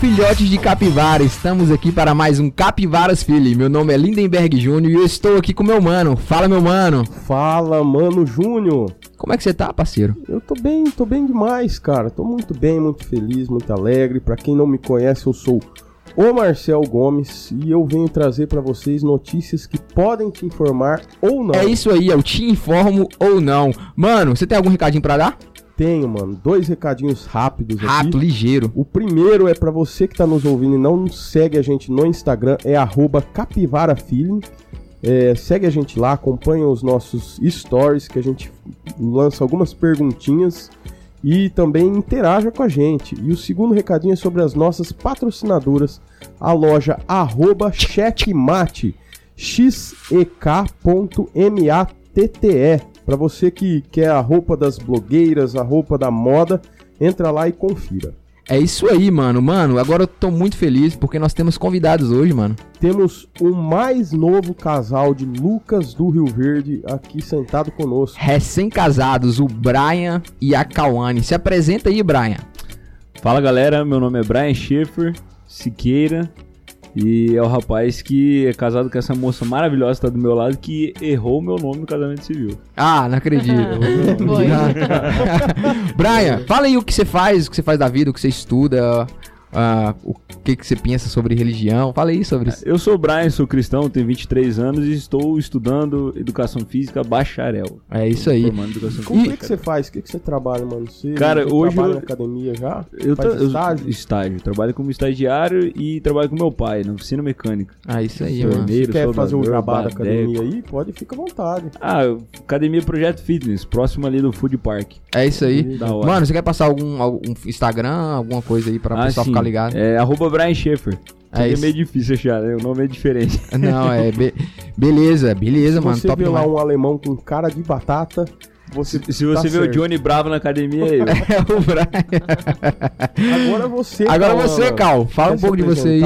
Filhotes de capivara, estamos aqui para mais um Capivaras Filho. Meu nome é Lindenberg Júnior e eu estou aqui com meu mano. Fala meu mano. Fala, mano Júnior. Como é que você tá, parceiro? Eu tô bem, tô bem demais, cara. Tô muito bem, muito feliz, muito alegre. Para quem não me conhece, eu sou o Marcel Gomes e eu venho trazer para vocês notícias que podem te informar ou não. É isso aí, eu te informo ou não. Mano, você tem algum recadinho para dar? Tenho, mano. Dois recadinhos rápidos aqui. Rápido, ligeiro. O primeiro é para você que tá nos ouvindo e não segue a gente no Instagram, é capivarafeeling. É, segue a gente lá, acompanha os nossos stories, que a gente lança algumas perguntinhas e também interaja com a gente. E o segundo recadinho é sobre as nossas patrocinadoras, a loja arroba checkmate, xek.matte. Para você que quer a roupa das blogueiras, a roupa da moda, entra lá e confira. É isso aí, mano. Mano, agora eu tô muito feliz porque nós temos convidados hoje, mano. Temos o mais novo casal de Lucas do Rio Verde aqui sentado conosco. Recém-casados, o Brian e a Kawane. Se apresenta aí, Brian. Fala galera, meu nome é Brian Schaefer Siqueira. E é o rapaz que é casado com essa moça maravilhosa que tá do meu lado que errou o meu nome no casamento civil. Ah, não acredito. Brian, fala aí o que você faz, o que você faz da vida, o que você estuda, uh, o que, que você pensa sobre religião. Fala aí sobre isso. Eu sou o Brian, sou cristão, tenho 23 anos e estou estudando Educação Física bacharel. É isso aí. Como é que você faz? O que, que você trabalha, mano? Você, Cara, você hoje trabalha eu... na academia já? Eu, tra... estágio? estágio. Trabalho como estagiário e trabalho com meu pai na oficina mecânica. Ah, isso aí, mano. Você quer fazer um jabá da academia aí? Pode, fica à vontade. Ah, Academia Projeto Fitness, próximo ali do Food Park. É isso aí. Mano, você quer passar algum, algum Instagram, alguma coisa aí pra ah, pessoal sim. ficar ligado? É arroba Brian Schaefer. É, é meio difícil achar, né? O nome é diferente. Não, é. Be beleza, beleza, se mano. Você vê lá um alemão com cara de batata. Você se, se você tá vê certo. o Johnny Bravo na academia, é eu. é o Brian. Agora você, Agora Cal, você, Cal. Fala um pouco de você aí.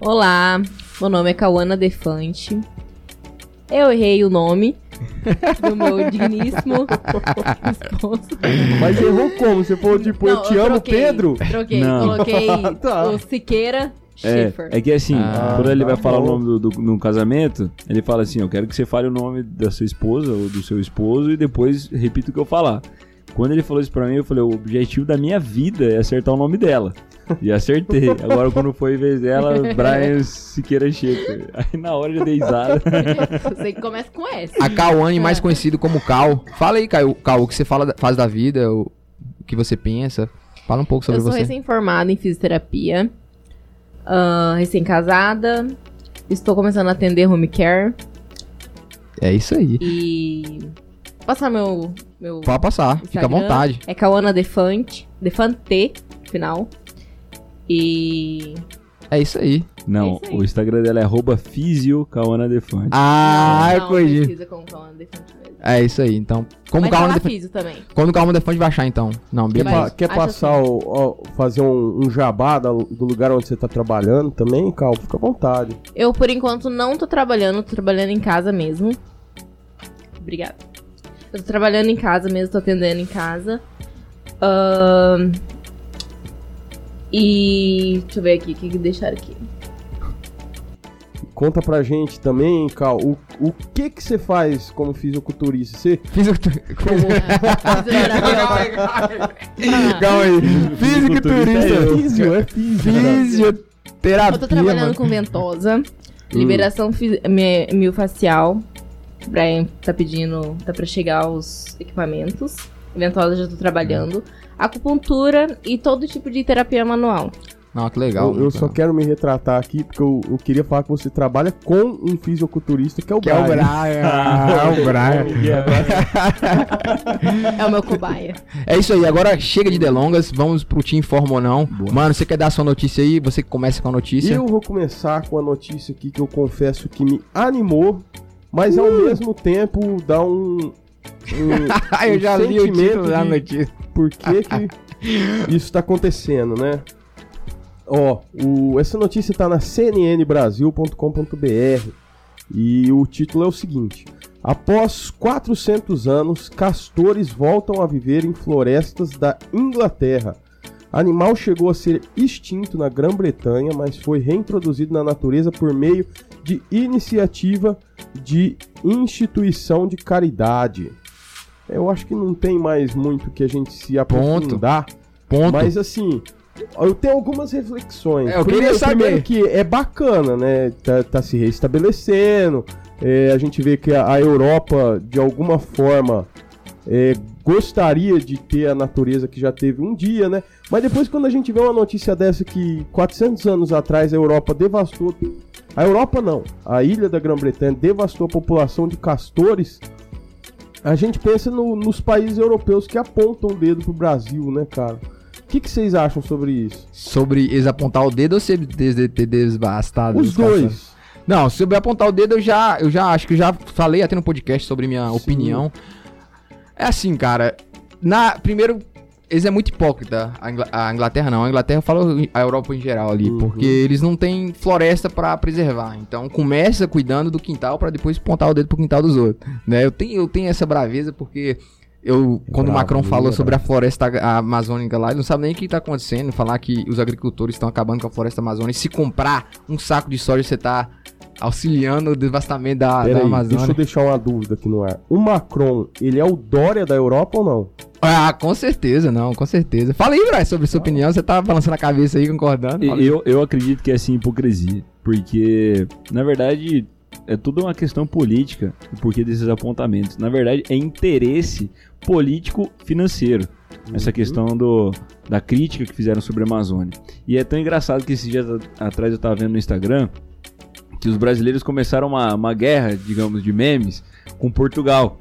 Olá, meu nome é Cauana Defante. Eu errei o nome do meu digníssimo esposo. Mas errou como? Você falou tipo, Não, eu te eu amo, troquei, Pedro? Troquei, Não. coloquei tá. o Siqueira é, é, que assim, ah, quando ele tá vai bom. falar o nome do, do, no casamento, ele fala assim: Eu quero que você fale o nome da sua esposa ou do seu esposo e depois repita o que eu falar. Quando ele falou isso pra mim, eu falei: O objetivo da minha vida é acertar o nome dela. E acertei. Agora, quando foi vez dela, Brian Siqueira Schaefer. Aí na hora já dei risada. Você começa com essa. A Cauane, mais conhecido como Cal. Fala aí, Cal, Cal, o que você fala, faz da vida, o, o que você pensa. Fala um pouco sobre você. Eu sou recém-formada em fisioterapia. Uh, recém-casada. Estou começando a atender home care. É isso aí. E. Passar meu. Meu Pode passar, Instagram. fica à vontade. É Cauana Defante. Defante, final. E. É isso aí. Não, é isso aí. o Instagram dela é arroba fisiocauanadefante. Ah, não, não, Defante mesmo. É isso aí, então. Como Mas calma Defante. também. Quando calma Defante vai achar, então. Não, Quer, pa quer passar assim. o, o, fazer um, um jabá do, do, lugar onde você tá trabalhando também, Cal? Fica à vontade. Eu, por enquanto, não tô trabalhando, tô trabalhando em casa mesmo. Obrigada. Eu tô trabalhando em casa mesmo, tô atendendo em casa. Uh, e. Deixa eu ver aqui, o que, que deixaram aqui. Conta pra gente também, Cal, o, o que que você faz como fisiculturista? Você... Fisiculturista. Calma aí. Fisiculturista. É físio, é físio. Fisioterapia. Eu tô trabalhando mano. com ventosa, hum. liberação miofascial. O Brian tá pedindo, tá pra chegar os equipamentos. Ventosa já tô trabalhando. Acupuntura e todo tipo de terapia manual. Ah, que legal. Eu, eu só quero me retratar aqui, porque eu, eu, queria falar que você trabalha com um fisiculturista, que é o que Brian. É o Brian. é o Brian. é o meu cobaia. É isso aí, agora chega de delongas, vamos pro Team Informa ou não. Boa. Mano, você quer dar a sua notícia aí? Você começa com a notícia? Eu vou começar com a notícia aqui que eu confesso que me animou, mas ao mesmo tempo dá um. um eu já li o título da notícia. Por que, que isso tá acontecendo, né? Ó, o, essa notícia está na cnnbrasil.com.br e o título é o seguinte: Após 400 anos, castores voltam a viver em florestas da Inglaterra. Animal chegou a ser extinto na Grã-Bretanha, mas foi reintroduzido na natureza por meio de iniciativa de instituição de caridade. Eu acho que não tem mais muito que a gente se aprofundar. Ponto. Mas assim, eu tenho algumas reflexões. É, eu queria primeiro, saber. primeiro que é bacana, né? Tá, tá se restabelecendo. É, a gente vê que a, a Europa, de alguma forma, é, gostaria de ter a natureza que já teve um dia, né? Mas depois, quando a gente vê uma notícia dessa que 400 anos atrás a Europa devastou. A Europa não, a ilha da Grã-Bretanha devastou a população de castores. A gente pensa no- nos países europeus que apontam o dedo pro Brasil, né, cara? O que, que vocês acham sobre isso? Sobre eles apontar o dedo ou ser des- des- ter desbastado? Os dois. Não, sobre apontar o dedo, eu já, eu já acho que eu já falei até no podcast sobre minha Sim. opinião. É assim, cara. Na, primeiro, eles é muito hipócrita. A, Ingla- a Inglaterra não. A Inglaterra fala a Europa em geral ali. Uhum. Porque eles não têm floresta pra preservar. Então começa cuidando do quintal pra depois apontar o dedo pro quintal dos outros. Né? Eu, tenho, eu tenho essa braveza porque. Eu, quando o Macron bravo, falou é sobre a floresta amazônica lá, ele não sabe nem o que tá acontecendo. Falar que os agricultores estão acabando com a floresta amazônica. Se comprar um saco de soja, você tá auxiliando o devastamento da, da Peraí, Amazônia. deixa eu deixar uma dúvida aqui no ar. O Macron, ele é o Dória da Europa ou não? Ah, com certeza, não, com certeza. Fala aí, Braz, sobre sua opinião. Você tá balançando a cabeça aí, concordando. Fala aí. Eu, eu acredito que é assim hipocrisia. Porque, na verdade, é tudo uma questão política o porquê desses apontamentos. Na verdade, é interesse político-financeiro. Essa questão do, da crítica que fizeram sobre a Amazônia. E é tão engraçado que esses dias atrás eu tava vendo no Instagram que os brasileiros começaram uma, uma guerra, digamos, de memes com Portugal.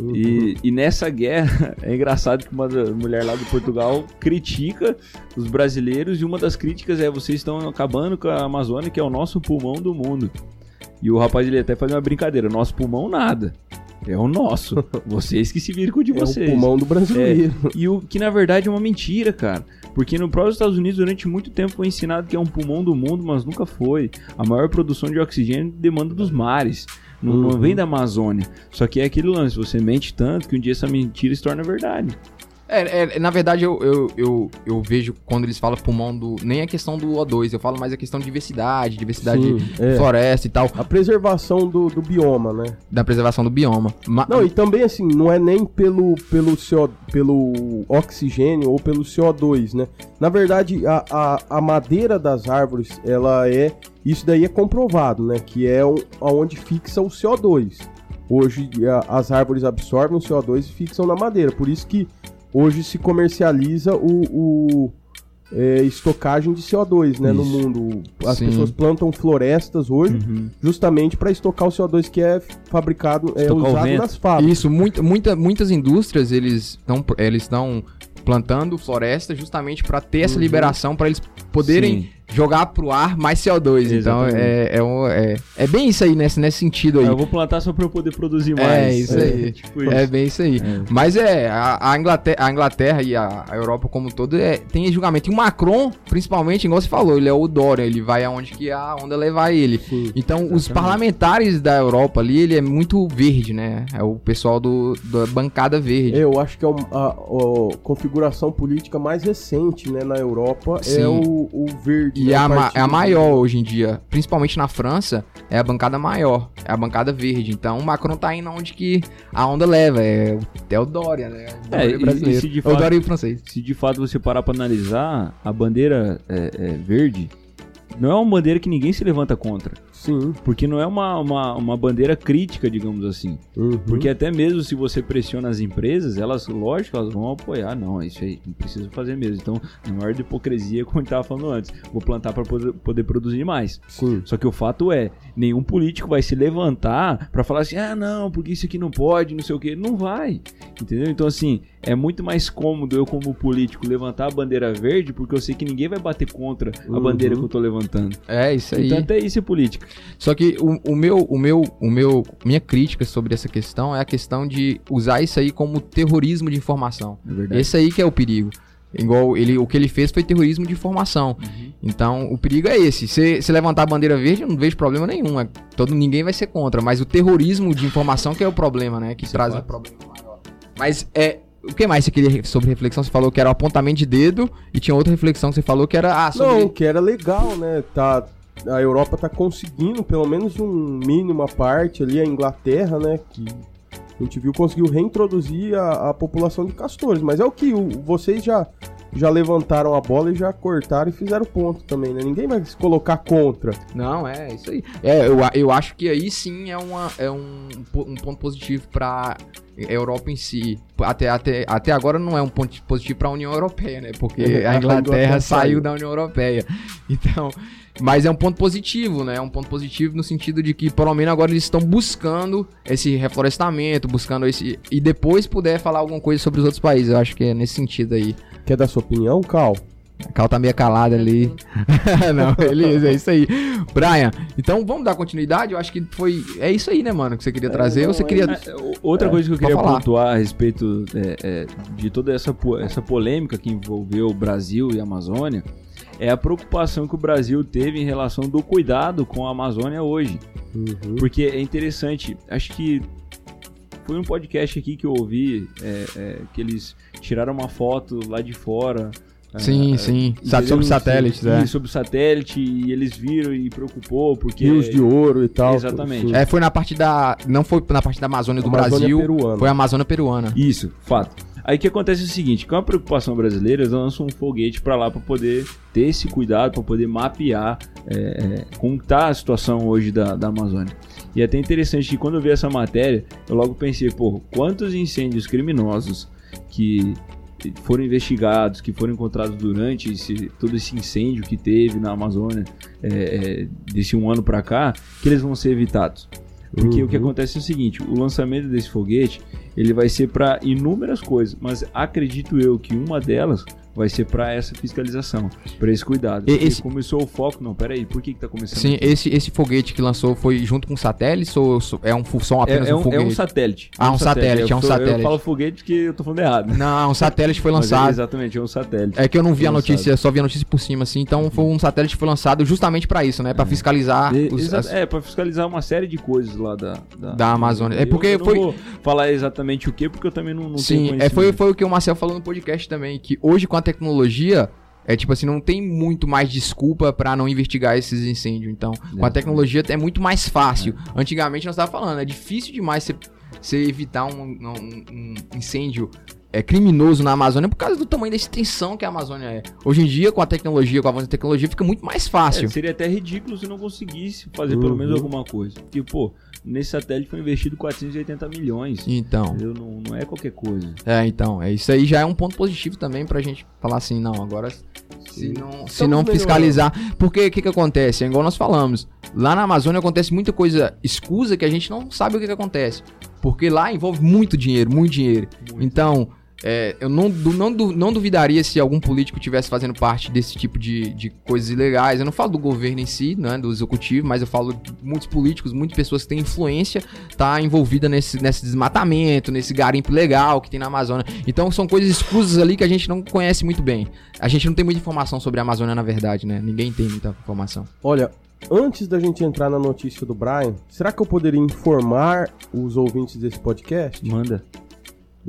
Uhum. E, e nessa guerra é engraçado que uma mulher lá de Portugal critica os brasileiros e uma das críticas é vocês estão acabando com a Amazônia, que é o nosso pulmão do mundo. E o rapaz ele até faz uma brincadeira, nosso pulmão nada. É o nosso. Vocês que se viram com o de É o vocês. pulmão do brasileiro. E o que na verdade é uma mentira, cara. Porque no próprio Estados Unidos, durante muito tempo, foi ensinado que é um pulmão do mundo, mas nunca foi. A maior produção de oxigênio demanda dos mares. Não, não Uhum. vem da Amazônia. Só que é aquele lance, você mente tanto que um dia essa mentira se torna verdade. É, é, na verdade, eu, eu, eu, eu vejo quando eles falam pulmão do. Nem a questão do O2, eu falo mais a questão de diversidade, diversidade Sim, de é. floresta e tal, A preservação do, do bioma, né? da preservação do bioma. Ma- Não, e também assim, não é nem pelo, pelo, CO, pelo oxigênio ou pelo CO2, né? Na verdade, a, a, a madeira das árvores, ela é. Isso daí é comprovado, né? Que é o, aonde fixa o CO2. Hoje a- as árvores absorvem o CO2 e fixam na madeira. Por isso que hoje se comercializa o. o é, estocagem de CO2, né, no Isso. mundo. As Sim. pessoas plantam florestas hoje justamente para estocar o CO2 que é fabricado, é Estocar usado nas fábricas. Isso, muita, muita, muitas indústrias eles estão eles plantando floresta justamente para ter essa Uhum. liberação para eles poderem Sim. Jogar pro ar mais CO2. Então Exatamente. é, é, um- é, é bem isso aí nesse, nesse sentido aí. Eu vou plantar só pra eu poder produzir mais. É, isso aí. tipo isso. É bem isso aí. É. Mas é, a, a Inglaterra, a Inglaterra e a, a Europa como um todo é, tem julgamento. E o Macron, principalmente, igual você falou, ele é o Dória, ele vai aonde que a onda levar ele. Sim. Então, os parlamentares da Europa ali, ele é muito verde, né? É o pessoal do, da bancada verde. Eu acho que é um- a, a configuração política mais recente né, na Europa Sim. é o, o verde. E é a, o ma- é a maior hoje em dia, principalmente na França, é a bancada maior, é a bancada verde. Então o Macron tá indo onde que a onda leva, é, o- é o Dória, né? O É, Dória e- brasileiro. e de É o fato- Dória francês. Se de fato você parar pra analisar, a bandeira é, é, verde não é uma bandeira que ninguém se levanta contra. Sim. Porque não é uma, uma, uma bandeira crítica, digamos assim. Uhum. Porque até mesmo se você pressiona as empresas, elas, lógico, elas vão apoiar. Não, isso aí não precisa fazer mesmo. Então, a maior de hipocrisia, como a gente tava falando antes, vou plantar para poder, poder produzir mais. Sim. Só que o fato é, nenhum político vai se levantar pra falar assim, ah, não, porque isso aqui não pode, não sei o que. Não vai. Entendeu? Então, assim, é muito mais cômodo eu, como político, levantar a bandeira verde, porque eu sei que ninguém vai bater contra a Uhum. bandeira que eu tô levantando. É isso aí. Então, até isso é política. Só que o, o meu, o meu, o meu, minha crítica sobre essa questão é a questão de usar isso aí como terrorismo de informação. É verdade. Esse aí que é o perigo. Igual ele, o que ele fez foi terrorismo de informação. Uhum. Então, o perigo é esse. Se, se levantar a bandeira verde, eu não vejo problema nenhum. É, todo, ninguém vai ser contra. Mas o terrorismo de informação que é o problema, né? Que é traz um fato. problema maior. Mas é o que mais você queria sobre reflexão? Você falou que era o apontamento de dedo e tinha outra reflexão que você falou que era. Ah, sobre... Não, que era legal, né? Tá, a Europa tá conseguindo pelo menos um mínimo a parte ali, a Inglaterra, né? Que a gente viu conseguiu reintroduzir a, a população de castores. Mas é o que o, vocês já, já levantaram a bola e já cortaram e fizeram ponto também, né? Ninguém vai se colocar contra. Não, é isso aí. É, eu, eu acho que aí sim é, uma, é um, um ponto positivo para Europa em si. Até, até, até agora não é um ponto positivo para a União Europeia, né? Porque a Inglaterra saiu da União Europeia. Então, mas é um ponto positivo, né? É um ponto positivo no sentido de que, pelo menos, agora eles estão buscando esse reflorestamento, buscando esse. E depois puder falar alguma coisa sobre os outros países. Eu acho que é nesse sentido aí. Quer dar sua opinião, Cal? A Cal tá meio calada ali. não, beleza, é isso aí. Brian, então vamos dar continuidade? Eu acho que foi. É isso aí, né, mano, que você queria trazer. É, não, ou você queria. É, outra é, coisa que eu queria falar. pontuar a respeito é, é, de toda essa, essa polêmica que envolveu o Brasil e a Amazônia é a preocupação que o Brasil teve em relação do cuidado com a Amazônia hoje. Uhum. Porque é interessante, acho que foi um podcast aqui que eu ouvi, é, é, que eles tiraram uma foto lá de fora. Sim, é, sim. sobre satélites, é. Sobre satélite, e eles viram e preocupou, porque... Rios de ouro e tal. Exatamente. É, foi na parte da... Não foi na parte da Amazônia do Amazônia Brasil, peruana. foi a Amazônia peruana. Isso, fato. Aí que acontece é o seguinte, com a preocupação brasileira, eles lançam um foguete para lá para poder ter esse cuidado, para poder mapear é, é, como está a situação hoje da, da Amazônia. E é até interessante que quando eu vi essa matéria, eu logo pensei, pô, quantos incêndios criminosos que foram investigados, que foram encontrados durante esse, todo esse incêndio que teve na Amazônia é, é, desse um ano para cá, que eles vão ser evitados. Porque uhum. o que uhum. acontece é o seguinte, o lançamento desse foguete, ele vai ser para inúmeras coisas, mas acredito eu que uma delas vai ser para essa fiscalização, para esse cuidado. Esse... Começou o foco, não, peraí, por que que tá começando? Sim, esse, esse foguete que lançou foi junto com satélites ou é um são apenas é, é um, foguete? É um satélite. Ah, um satélite, é um satélite. Eu falo foguete que eu tô falando errado. Não, um satélite foi é lançado. É, exatamente, é um satélite. É que eu não vi a notícia, só vi a notícia por cima assim, então foi um satélite que foi lançado justamente para isso, né, para é. fiscalizar e, os, as... É, para fiscalizar uma série de coisas lá da da, da Amazônia. É porque eu, eu foi falar exatamente o que, porque eu também não, não Sim, é, foi foi o que o Marcel falou no podcast também, que hoje com a tecnologia é tipo assim, não tem muito mais desculpa para não investigar esses incêndios. Então, com a tecnologia é muito mais fácil. É. Antigamente nós estávamos falando, é difícil demais você, evitar um, um, um incêndio é criminoso na Amazônia por causa do tamanho da extensão que a Amazônia é. Hoje em dia, com a tecnologia, com a avanço da tecnologia, fica muito mais fácil. É, seria até ridículo se não conseguisse fazer uhum. pelo menos alguma coisa. Porque, pô, nesse satélite foi investido 480 milhões. Então. Não, não é qualquer coisa. É, então. É, isso aí já é um ponto positivo também pra gente falar assim, não, agora se não, se não fiscalizar. Porque o que, que acontece? É igual nós falamos. Lá na Amazônia acontece muita coisa escusa que a gente não sabe o que, que acontece. Porque lá envolve muito dinheiro, muito dinheiro. Muito. Então, é, eu não, não, não duvidaria se algum político tivesse fazendo parte desse tipo de, de coisas ilegais. Eu não falo do governo em si, né, do executivo, mas eu falo de muitos políticos, muitas pessoas que têm influência, tá envolvida nesse, nesse desmatamento, nesse garimpo legal que tem na Amazônia. Então são coisas escusas ali que a gente não conhece muito bem. A gente não tem muita informação sobre a Amazônia, na verdade, né? Ninguém tem muita informação. Olha, antes da gente entrar na notícia do Brian, será que eu poderia informar os ouvintes desse podcast? Manda.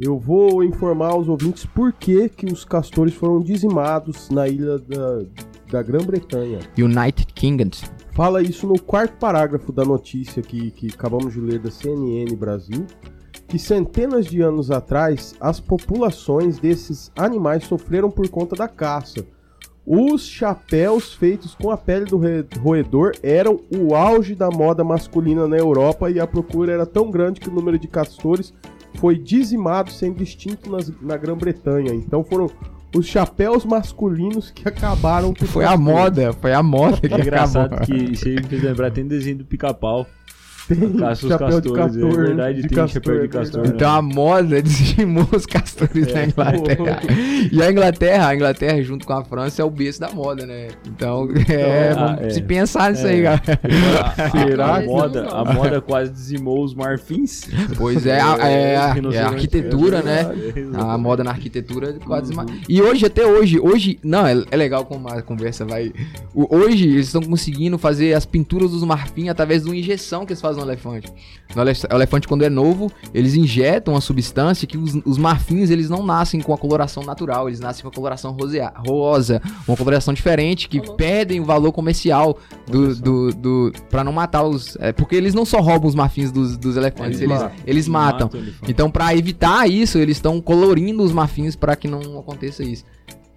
Eu vou informar aos ouvintes por que, que os castores foram dizimados na ilha da, da Grã-Bretanha. United Kingdom. Fala isso no quarto parágrafo da notícia que, que acabamos de ler da CNN Brasil, que centenas de anos atrás as populações desses animais sofreram por conta da caça. Os chapéus feitos com a pele do roedor eram o auge da moda masculina na Europa e a procura era tão grande que o número de castores foi dizimado, sendo extinto nas, na Grã-Bretanha. Então foram os chapéus masculinos que acabaram. Foi a moda, foi a moda que é engraçado acabou. que isso aí me fez lembrar, tem desenho do pica-pau. Tem Caça os castores, de castor, é verdade, de tem castor, chapéu de castor. Né? Então a moda dizimou os castores é, na Inglaterra. e a Inglaterra, a Inglaterra junto com a França é o berço da moda, né? Então, é, então, ah, é. se pensar nisso é. aí, galera. Será? A, moda, a moda quase dizimou os marfins. Pois é, a, é, a, é a arquitetura, né? A moda na arquitetura quase uhum. E hoje, até hoje, hoje, não, é, é legal como a conversa vai. Hoje eles estão conseguindo fazer as pinturas dos marfins através de uma injeção que eles fazem no elefante. No elefante, quando é novo, eles injetam uma substância que os, os marfins, eles não nascem com a coloração natural, eles nascem com a coloração rosea, rosa, uma coloração diferente, que perdem o valor comercial do, do, do, pra não matar os... É, porque eles não só roubam os marfins dos, dos elefantes, eles, eles, eles matam. então, para evitar isso, eles estão colorindo os marfins para que não aconteça isso.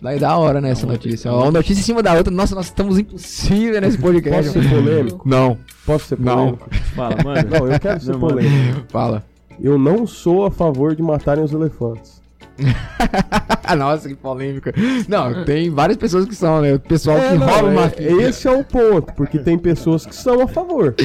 Vai dar hora nessa né, notícia. Uma notícia em cima da outra. Nossa, nós estamos impossíveis nesse podcast. Posso ser polêmico? Não. Posso ser polêmico? Não. Fala, mano. Não, eu quero ser não, polêmico. Mano. Fala. Eu não sou a favor de matarem os elefantes. Nossa, que polêmica. Não, tem várias pessoas que são, né? O pessoal é, que não, rouba uma é, Esse é o ponto, porque tem pessoas que são a favor.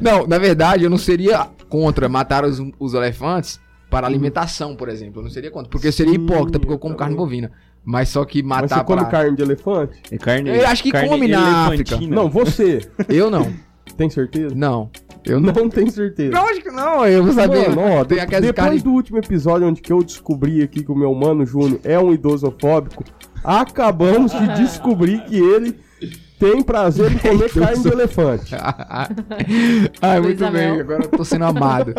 Não, na verdade, eu não seria contra matar os, os elefantes para alimentação, por exemplo. Eu não seria contra. Porque eu seria hipócrita, porque eu como carne bovina. Mas só que matar Mas você come carne de elefante? É carne. Eu acho que come na África. Não, você. Eu não. Tem certeza? Não. Eu não, não tenho certeza. Lógico que não, eu vou saber. Mano, ó, tem depois carne... do último episódio onde que eu descobri aqui que o meu mano Júnior é um idosofóbico, acabamos de descobrir que ele tem prazer em comer carne de elefante. Ai, muito bem, agora eu tô sendo amado.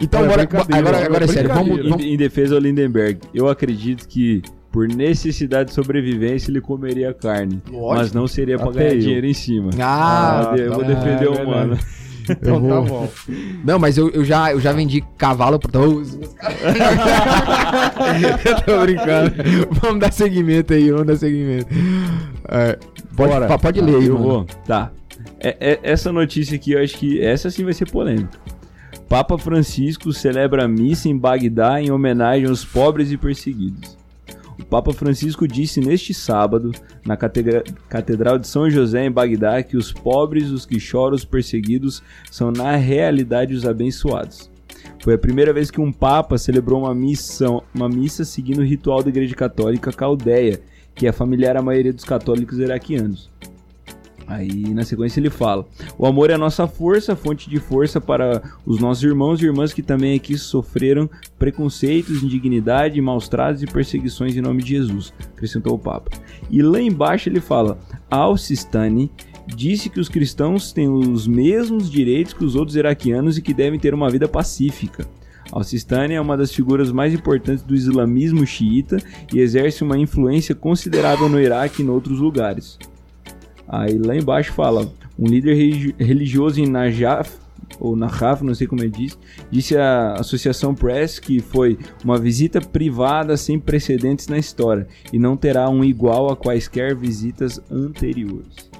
então, é, agora, agora, agora é sério, vamos, vamos... Em, defesa ao Lindenberg, eu acredito que por necessidade de sobrevivência, ele comeria carne. Lógico. Mas não seria pra ganhar dinheiro em cima. Ah, ah eu vou defender o humano. Então tá bom. Não, mas eu, eu, já, eu já vendi cavalo pra todos. eu tô brincando. Vamos dar seguimento aí, vamos dar seguimento. É, pode, Bora. pode ler aí, eu mano. vou. Tá. É, é, essa notícia aqui, eu acho que essa sim vai ser polêmica. Papa Francisco celebra a missa em Bagdá em homenagem aos pobres e perseguidos. O Papa Francisco disse neste sábado, na Catedral de São José, em Bagdá, que os pobres, os que choram, os perseguidos, são na realidade os abençoados. Foi a primeira vez que um Papa celebrou uma, missão, uma missa seguindo o ritual da Igreja Católica Caldeia, que é familiar à maioria dos católicos iraquianos. Aí na sequência ele fala: O amor é a nossa força, fonte de força para os nossos irmãos e irmãs que também aqui sofreram preconceitos, indignidade, maus tratos e perseguições em nome de Jesus, acrescentou o Papa. E lá embaixo ele fala: Al-Sistani disse que os cristãos têm os mesmos direitos que os outros iraquianos e que devem ter uma vida pacífica. Al-Sistani é uma das figuras mais importantes do islamismo xiita e exerce uma influência considerável no Iraque e em outros lugares. Aí lá embaixo fala: um líder religioso em Najaf, ou Najaf, não sei como ele diz, disse à Associação Press que foi uma visita privada sem precedentes na história e não terá um igual a quaisquer visitas anteriores.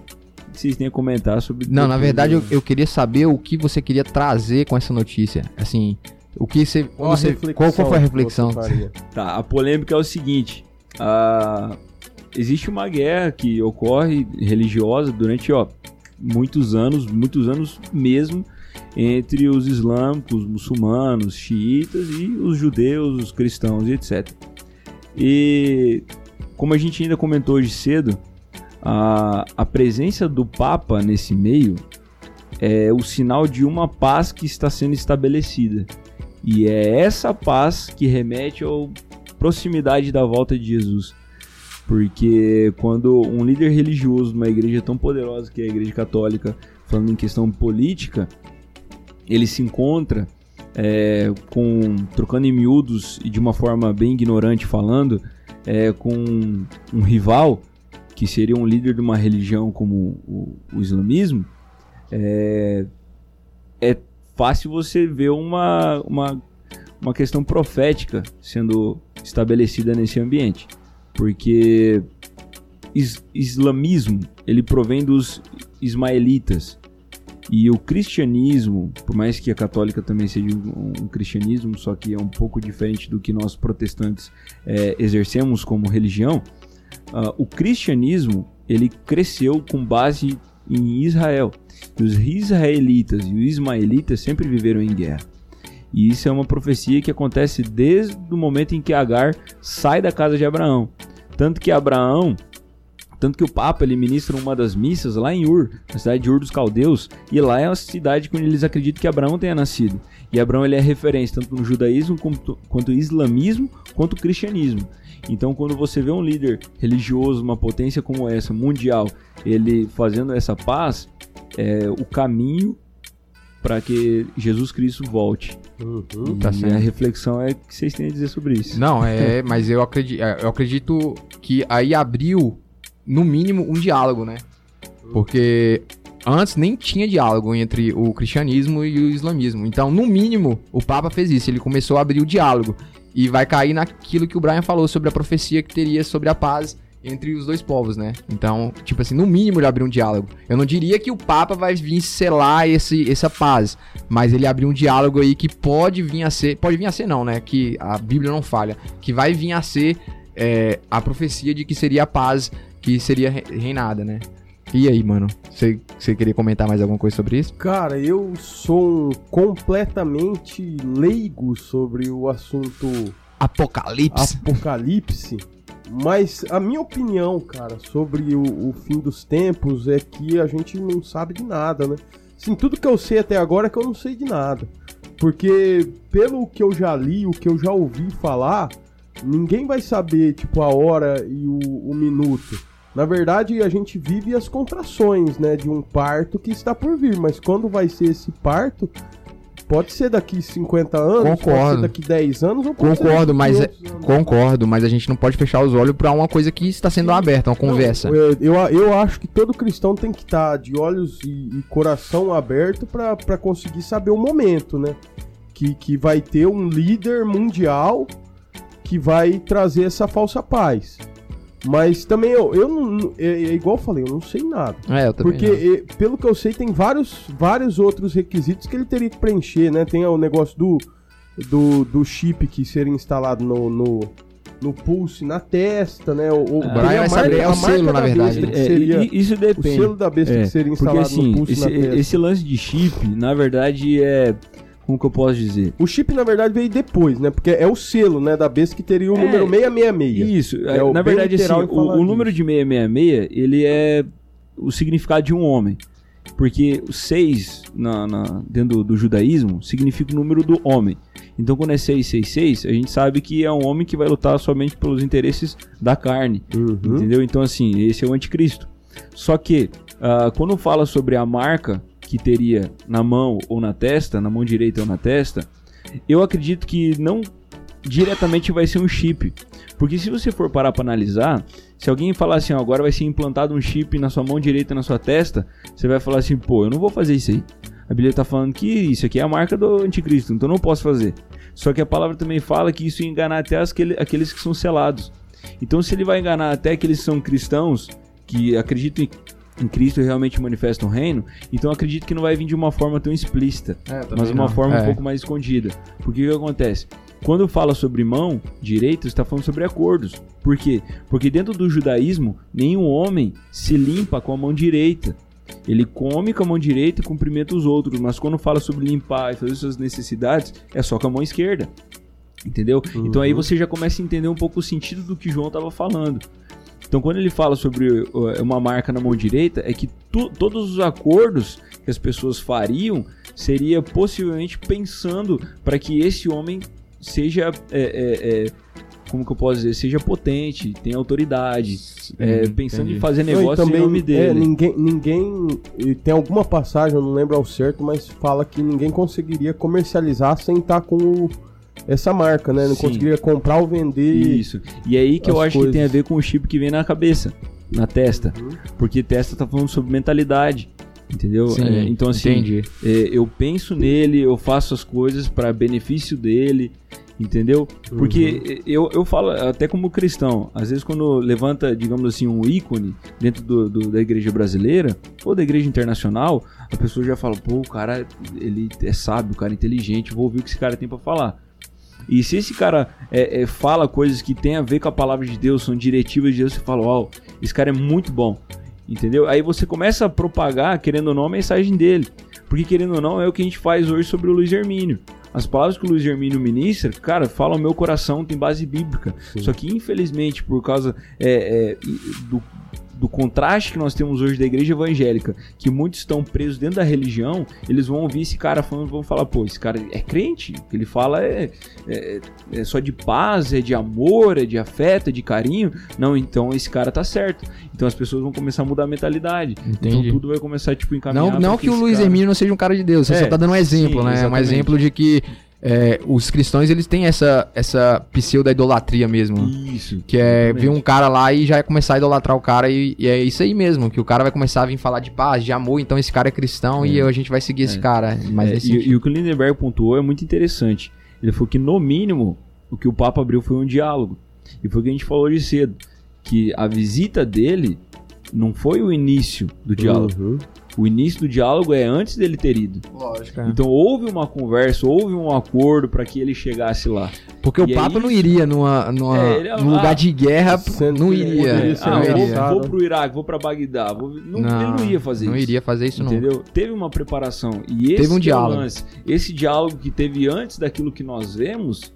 O que vocês têm a comentar sobre. Não, na verdade eu, eu, queria saber o que você queria trazer com essa notícia. Assim, o que você. Qual, você, qual, qual foi a reflexão? Tá, a polêmica é o seguinte. A existe uma guerra que ocorre religiosa durante ó, muitos anos, muitos anos mesmo, entre os islâmicos, os muçulmanos, xiitas e os judeus, os cristãos e etc. E como a gente ainda comentou hoje cedo, a, a presença do Papa nesse meio é o sinal de uma paz que está sendo estabelecida. E é essa paz que remete à proximidade da volta de Jesus. Porque quando um líder religioso de uma igreja tão poderosa que é a Igreja Católica, falando em questão política, ele se encontra é, com trocando em miúdos e de uma forma bem ignorante falando, é, com um rival que seria um líder de uma religião como o, o islamismo, é, é fácil você ver uma, uma, uma questão profética sendo estabelecida nesse ambiente porque is islamismo ele provém dos ismaelitas e o cristianismo, por mais que a católica também seja um, um cristianismo, só que é um pouco diferente do que nós protestantes é, exercemos como religião, uh, o cristianismo ele cresceu com base em Israel. E os israelitas e os ismaelitas sempre viveram em guerra. E isso é uma profecia que acontece desde o momento em que Agar sai da casa de Abraão. Tanto que Abraão, tanto que o Papa ele ministra uma das missas lá em Ur, na cidade de Ur dos Caldeus, e lá é a cidade onde eles acreditam que Abraão tenha nascido. E Abraão ele é referência tanto no judaísmo quanto, quanto no islamismo, quanto no cristianismo. Então, quando você vê um líder religioso, uma potência como essa, mundial, ele fazendo essa paz, é, o caminho para que Jesus Cristo volte. Uhum, tá e a reflexão é que vocês têm a dizer sobre isso. Não, é, mas eu acredito, é, eu acredito que aí abriu, no mínimo, um diálogo, né? Porque antes nem tinha diálogo entre o cristianismo e o islamismo. Então, no mínimo, o Papa fez isso. Ele começou a abrir o diálogo. E vai cair naquilo que o Brian falou sobre a profecia que teria sobre a paz entre os dois povos, né? Então, tipo assim, no mínimo ele abriu um diálogo. Eu não diria que o Papa vai vir selar esse, essa paz, mas ele abriu um diálogo aí que pode vir a ser, pode vir a ser não, né? Que a Bíblia não falha, que vai vir a ser é, a profecia de que seria a paz que seria reinada, né? E aí, mano? Você, queria comentar mais alguma coisa sobre isso? Cara, eu sou completamente leigo sobre o assunto Apocalipse. Apocalipse. Mas a minha opinião, cara, sobre o, o, fim dos tempos é que a gente não sabe de nada, né? Sim, tudo que eu sei até agora é que eu não sei de nada. Porque, pelo que eu já li, o que eu já ouvi falar, ninguém vai saber, tipo, a hora e o, o minuto. Na verdade, a gente vive as contrações, né, de um parto que está por vir, mas quando vai ser esse parto, pode ser daqui 50 anos, concordo. pode ser daqui 10 anos ou pode Concordo, ser mas é, concordo, mas a gente não pode fechar os olhos para uma coisa que está sendo Sim. aberta, uma conversa. Eu, eu, eu, acho que todo cristão tem que estar tá de olhos e, e coração aberto para conseguir saber o momento, né? Que, que vai ter um líder mundial que vai trazer essa falsa paz. Mas também eu, eu não. É, é, igual eu falei, eu não sei nada. É, eu também. Porque, é, pelo que eu sei, tem vários, vários outros requisitos que ele teria que preencher, né? Tem o negócio do, do, do chip que seria instalado no, no, no pulse, na testa, né? O, o Brian vai saber, é o selo, na verdade. É, seria, isso depende. O selo da besta é, que seria instalado porque, assim, no pulse esse, na testa. Esse lance de chip, na verdade, é como que eu posso dizer? O chip, na verdade, veio depois, né? Porque é o selo, né, da besta que teria o é, número 666. Isso. É, na verdade, assim, o, o número de 666, ele é o significado de um homem. Porque o 6, na, na, dentro do, do, judaísmo, significa o número do homem. Então, quando é 666, a gente sabe que é um homem que vai lutar somente pelos interesses da carne. Uhum. Entendeu? Então, assim, esse é o anticristo. Só que, uh, quando fala sobre a marca que teria na mão ou na testa, na mão direita ou na testa, eu acredito que não diretamente vai ser um chip. Porque se você for parar para analisar, se alguém falar assim, ó, agora vai ser implantado um chip na sua mão direita na sua testa, você vai falar assim, pô, eu não vou fazer isso aí. A Bíblia está falando que isso aqui é a marca do anticristo, então não posso fazer. Só que a palavra também fala que isso ia enganar até aqueles que são selados. Então se ele vai enganar até aqueles que são cristãos, que acreditam em Cristo realmente manifesta um reino, então acredito que não vai vir de uma forma tão explícita, é, mas uma não. forma é. um pouco mais escondida. Porque o que acontece? Quando fala sobre mão direita, está falando sobre acordos. Por quê? Porque dentro do judaísmo, nenhum homem se limpa com a mão direita. Ele come com a mão direita e cumprimenta os outros, mas quando fala sobre limpar e fazer suas necessidades, é só com a mão esquerda. Entendeu? Uhum. Então aí uhum. você já começa a entender um pouco o sentido do que João estava falando. Então, quando ele fala sobre uma marca na mão direita, é que tu, todos os acordos que as pessoas fariam seria possivelmente pensando para que esse homem seja é, é, é, como que eu posso dizer, seja potente, tenha autoridade, é, pensando entendi. em fazer negócio também, em nome dele. É, ninguém, ninguém, tem alguma passagem, eu não lembro ao certo, mas fala que ninguém conseguiria comercializar sem estar com o essa marca, né? Não Sim. conseguiria comprar ou vender. Isso. E é aí que eu acho coisas. que tem a ver com o chip que vem na cabeça, na testa. Uhum. Porque testa tá falando sobre mentalidade. Entendeu? Sim, é, então, assim, é, eu penso nele, eu faço as coisas para benefício dele, entendeu? Porque uhum. eu, eu falo, até como cristão, às vezes quando levanta, digamos assim, um ícone dentro do, do, da igreja brasileira ou da igreja internacional, a pessoa já fala, pô, o cara, ele é sábio, o cara é inteligente, vou ouvir o que esse cara tem para falar. E se esse cara é, é, fala coisas que tem a ver com a palavra de Deus, são diretivas de Deus, você fala, uau, esse cara é muito bom. Entendeu? Aí você começa a propagar, querendo ou não, a mensagem dele. Porque, querendo ou não, é o que a gente faz hoje sobre o Luiz Hermínio. As palavras que o Luiz Hermínio ministra, cara, falam meu coração, tem base bíblica. Sim. Só que, infelizmente, por causa é, é, do, do contraste que nós temos hoje da igreja evangélica, que muitos estão presos dentro da religião, eles vão ouvir esse cara falando, vão falar, pô, esse cara é crente, o que ele fala é, é, é só de paz, é de amor, é de afeto, é de carinho. Não, então esse cara tá certo. Então as pessoas vão começar a mudar a mentalidade. Então Entendi. Então tudo vai começar, tipo, encaminhar. Não, não que o Luiz cara... Hermínio não seja um cara de Deus, você é, só tá dando um exemplo, sim, né? Exatamente. Um exemplo de que é, os cristãos eles têm essa, essa pseudo-idolatria mesmo. Isso. Que é ver um cara lá e já começar a idolatrar o cara e, e, é isso aí mesmo, que o cara vai começar a vir falar de paz, de amor, então esse cara é cristão é. e a gente vai seguir é. esse cara. Mas é, e, e, o que o Lindenberg pontuou é muito interessante. Ele falou que no mínimo o que o Papa abriu foi um diálogo. E foi o que a gente falou hoje cedo, que a visita dele não foi o início do diálogo. Uhum. O início do diálogo é antes dele ter ido. Lógico. É. Então houve uma conversa, houve um acordo para que ele chegasse lá. Porque e o Papa não iria numa, numa é, ele, num ah, lugar de guerra, não iria. Ah, não iria. Vou, vou pro Iraque, vou para Bagdá. Vou, não, não, ele não ia fazer não isso. Não iria fazer isso, entendeu? não. Entendeu? Teve uma preparação. E esse teve um diálogo. Lance, esse diálogo que teve antes daquilo que nós vemos,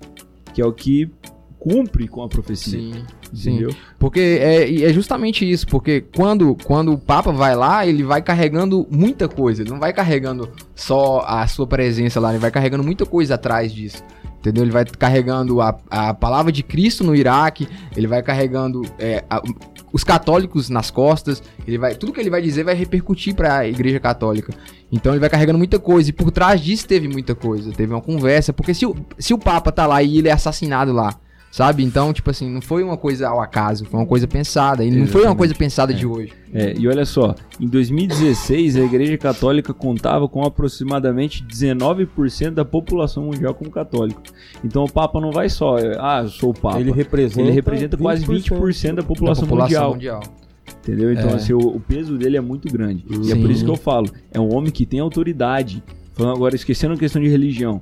que é o que cumpre com a profecia. Sim. Entendeu? Sim. Porque é, é justamente isso, porque quando, quando o Papa vai lá, ele vai carregando muita coisa. Ele não vai carregando só a sua presença lá, ele vai carregando muita coisa atrás disso. Entendeu? Ele vai carregando a, a palavra de Cristo no Iraque, ele vai carregando é, a, os católicos nas costas, ele vai, tudo que ele vai dizer vai repercutir para a Igreja Católica. Então ele vai carregando muita coisa, e por trás disso teve muita coisa, teve uma conversa, porque se o, se o Papa tá lá e ele é assassinado lá, Sabe? Então, tipo assim, não foi uma coisa ao acaso, foi uma coisa pensada. E não foi uma coisa pensada é. de hoje. É, e olha só, em 2016 a Igreja Católica contava com aproximadamente 19% da população mundial como católico. Então o Papa não vai só, ah, eu sou o Papa. Ele representa, Ele representa quase 20% da população, da população mundial. mundial. Entendeu? Então, é. assim, o, o, peso dele é muito grande. Sim. E é por isso que eu falo, é um homem que tem autoridade. Falando agora, esquecendo a questão de religião.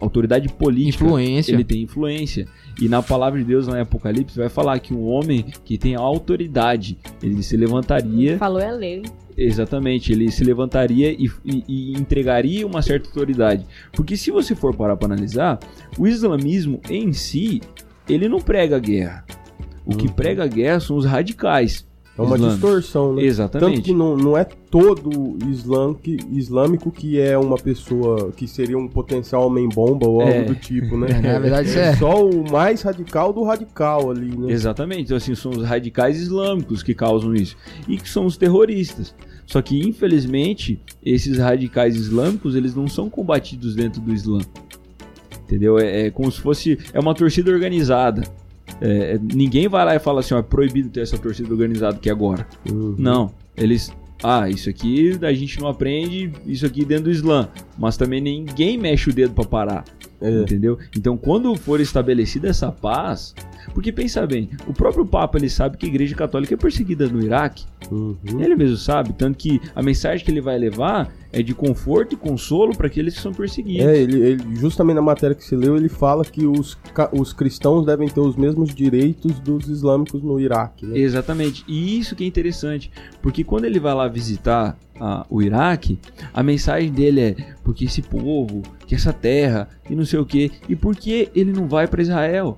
Autoridade política. Influência. Ele tem influência. E na palavra de Deus, lá em Apocalipse, vai falar que um homem que tem autoridade, ele se levantaria. Falou é lei. Exatamente, ele se levantaria e, e, e, entregaria uma certa autoridade. Porque se você for parar para analisar, o islamismo em si, ele não prega guerra. O uhum. que prega guerra são os radicais. É uma islâmico. distorção, né? Exatamente. Tanto que não, não é todo islâmico, islâmico que é uma pessoa que seria um potencial homem-bomba ou é. algo do tipo, né? É, na verdade, é, é só o mais radical do radical ali, né? Exatamente. Então, assim, são os radicais islâmicos que causam isso. E que são os terroristas. Só que, infelizmente, esses radicais islâmicos, eles não são combatidos dentro do Islã. Entendeu? É, é como se fosse... É uma torcida organizada. É, ninguém vai lá e fala assim, ó, é proibido ter essa torcida organizada aqui agora. Uhum. Não. Eles. Ah, isso aqui a gente não aprende, isso aqui dentro do Islã. Mas também ninguém mexe o dedo para parar. É. Entendeu? Então, quando for estabelecida essa paz, porque pensa bem, o próprio Papa ele sabe que a Igreja Católica é perseguida no Iraque. Uhum. Ele mesmo sabe, tanto que a mensagem que ele vai levar é de conforto e consolo para aqueles que são perseguidos. É, ele, ele, justamente na matéria que se leu, ele fala que os, os cristãos devem ter os mesmos direitos dos islâmicos no Iraque. Né? Exatamente. E isso que é interessante, porque quando ele vai lá visitar a, o Iraque, a mensagem dele é porque esse povo, que essa terra e não sei o que, e por que ele não vai para Israel?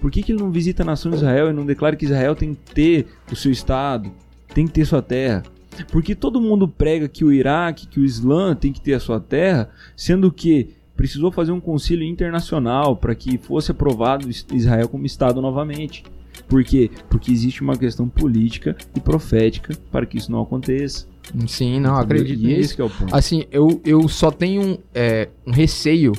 Por que, que ele não visita a nação de Israel e não declara que Israel tem que ter o seu estado, tem que ter sua terra? Porque todo mundo prega que o Iraque, que o Islã tem que ter a sua terra, sendo que precisou fazer um concílio internacional para que fosse aprovado Israel como Estado novamente. Por quê? Porque existe uma questão política e profética para que isso não aconteça. Sim, não, acredito e nisso. É o ponto. Assim, eu, eu só tenho é, um receio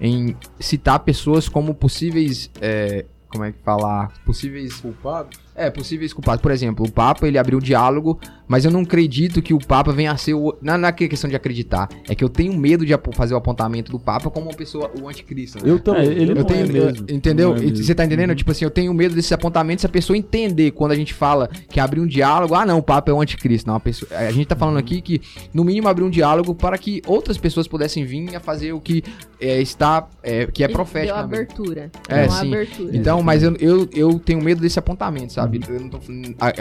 em citar pessoas como possíveis é, como é que falar, possíveis culpados. É, possíveis culpados. Por exemplo, o Papa, ele abriu o diálogo, mas eu não acredito que o Papa venha a ser o... Não, não é questão de acreditar, é que eu tenho medo de fazer o apontamento do Papa como uma pessoa, o anticristo. Né? Eu também. É, ele eu tenho, é mesmo. Entendeu? É Você tá entendendo? Uhum. Tipo assim, eu tenho medo desses apontamentos se a pessoa entender quando a gente fala que abrir um diálogo, ah não, o Papa é o anticristo. Não, a, pessoa, a gente tá falando uhum. aqui que, no mínimo, abrir um diálogo para que outras pessoas pudessem vir a fazer o que é, está, é, que é profético. Deu abertura. É, sim. Abertura. Então, mas eu, eu, eu tenho medo desse apontamento, sabe? Sabe? Uhum. Eu não tô,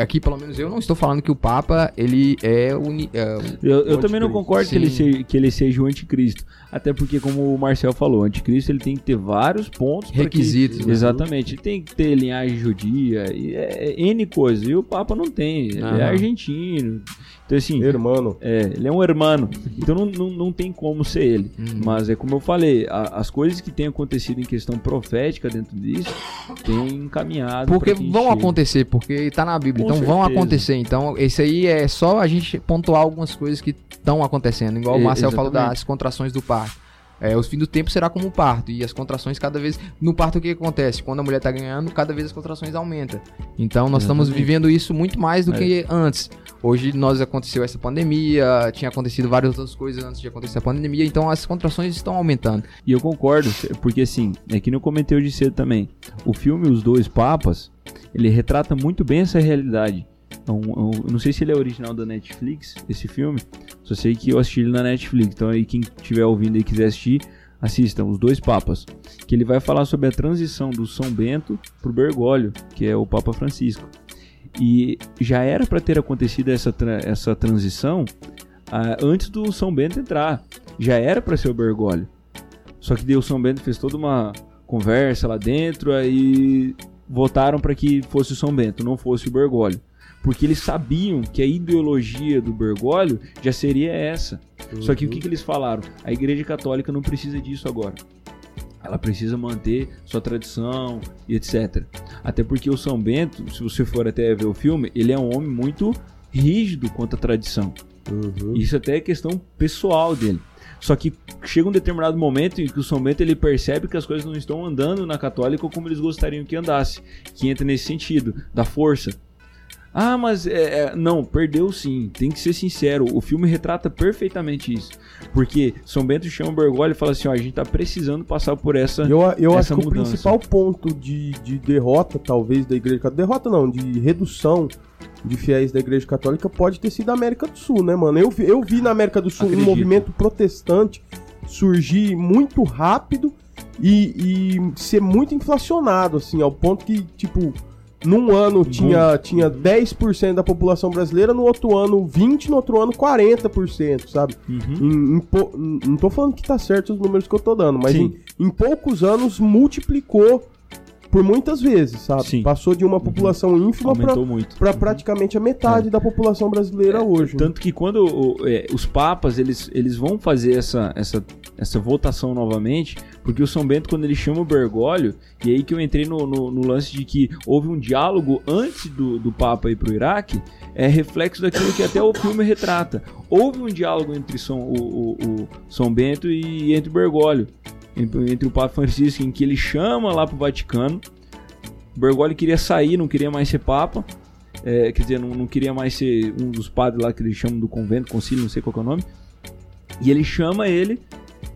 aqui, pelo menos, eu não estou falando que o Papa, ele é, uni, é Eu, eu também não concordo que ele, seja, que ele seja o anticristo. Até porque, como o Marcel falou, o anticristo ele tem que ter vários pontos. Requisitos. Que, né? Exatamente. Ele tem que ter linhagem judia, e é, é N coisas. E o Papa não tem. Ele é argentino. Então, assim. Hermano. É, ele é um hermano. Então não, não, não tem como ser ele. Uhum. Mas é como eu falei, a, as coisas que têm acontecido em questão profética dentro disso têm encaminhado. Porque vão chega. acontecer, porque está na Bíblia. Com então certeza. vão acontecer. Então, esse aí é só a gente pontuar algumas coisas que estão acontecendo. Igual é, o Marcel exatamente. falou das contrações do parto. É, o fim do tempo será como o parto. E as contrações cada vez. No parto, o que acontece? Quando a mulher está ganhando, cada vez as contrações aumentam. Então nós estamos vivendo isso muito mais do é. que antes. Hoje nós aconteceu essa pandemia, tinha acontecido várias outras coisas antes de acontecer a pandemia, então as contrações estão aumentando. E eu concordo, porque assim, é que não comentei hoje cedo também. O filme Os Dois Papas, ele retrata muito bem essa realidade. É é não sei se ele é original da Netflix, esse filme. Só sei que eu assisti ele na Netflix. Então aí quem estiver ouvindo e quiser assistir, assistam Os Dois Papas. Que ele vai falar sobre a transição do São Bento pro Bergoglio, que é o Papa Francisco. E já era para ter acontecido essa, tra essa transição uh, antes do São Bento entrar. Já era para ser o Bergoglio. Só que daí o São Bento fez toda uma conversa lá dentro, aí votaram para que fosse o São Bento, não fosse o Bergoglio porque eles sabiam que a ideologia do Bergoglio já seria essa. Uhum. Só que o que, que eles falaram? A Igreja Católica não precisa disso agora. Ela precisa manter sua tradição e etc. Até porque o São Bento, se você for até ver o filme, ele é um homem muito rígido quanto à tradição. Uhum. Isso até é questão pessoal dele. Só que chega um determinado momento em que o São Bento ele percebe que as coisas não estão andando na católica como eles gostariam que andasse, que entra nesse sentido da força. Ah, mas é, é, não, perdeu sim. Tem que ser sincero. O filme retrata perfeitamente isso. Porque São Bento chama o Bergoglio e fala assim: ó, a gente tá precisando passar por essa. Eu, eu essa acho que o principal ponto de, de derrota, talvez, da Igreja Católica. Derrota não, de redução de fiéis da Igreja Católica pode ter sido a América do Sul, né, mano? Eu, eu vi na América do Sul Acredito. um movimento protestante surgir muito rápido e, e ser muito inflacionado, assim, ao ponto que, tipo num ano tinha, tinha 10% da população brasileira, no outro ano 20%, no outro ano 40%, sabe? Uhum. Em, em, não tô falando que tá certo os números que eu tô dando, mas em, em, poucos anos multiplicou por muitas vezes, sabe? Sim. Passou de uma população uhum. ínfima para uhum. praticamente a metade é. da população brasileira é, hoje. Tanto que quando o, é, os papas eles, eles vão fazer essa, essa, essa votação novamente, porque o São Bento, quando ele chama o Bergoglio, e aí que eu entrei no, no, no lance de que houve um diálogo antes do, do Papa ir pro Iraque, é reflexo daquilo que até o filme retrata. Houve um diálogo entre São, o, o, o São Bento e entre o Bergoglio entre o Papa Francisco, em que ele chama lá pro Vaticano. Bergoglio queria sair, não queria mais ser Papa. É, quer dizer, não, não, queria mais ser um dos padres lá que eles chamam do convento, concílio, não sei qual é o nome. E ele chama ele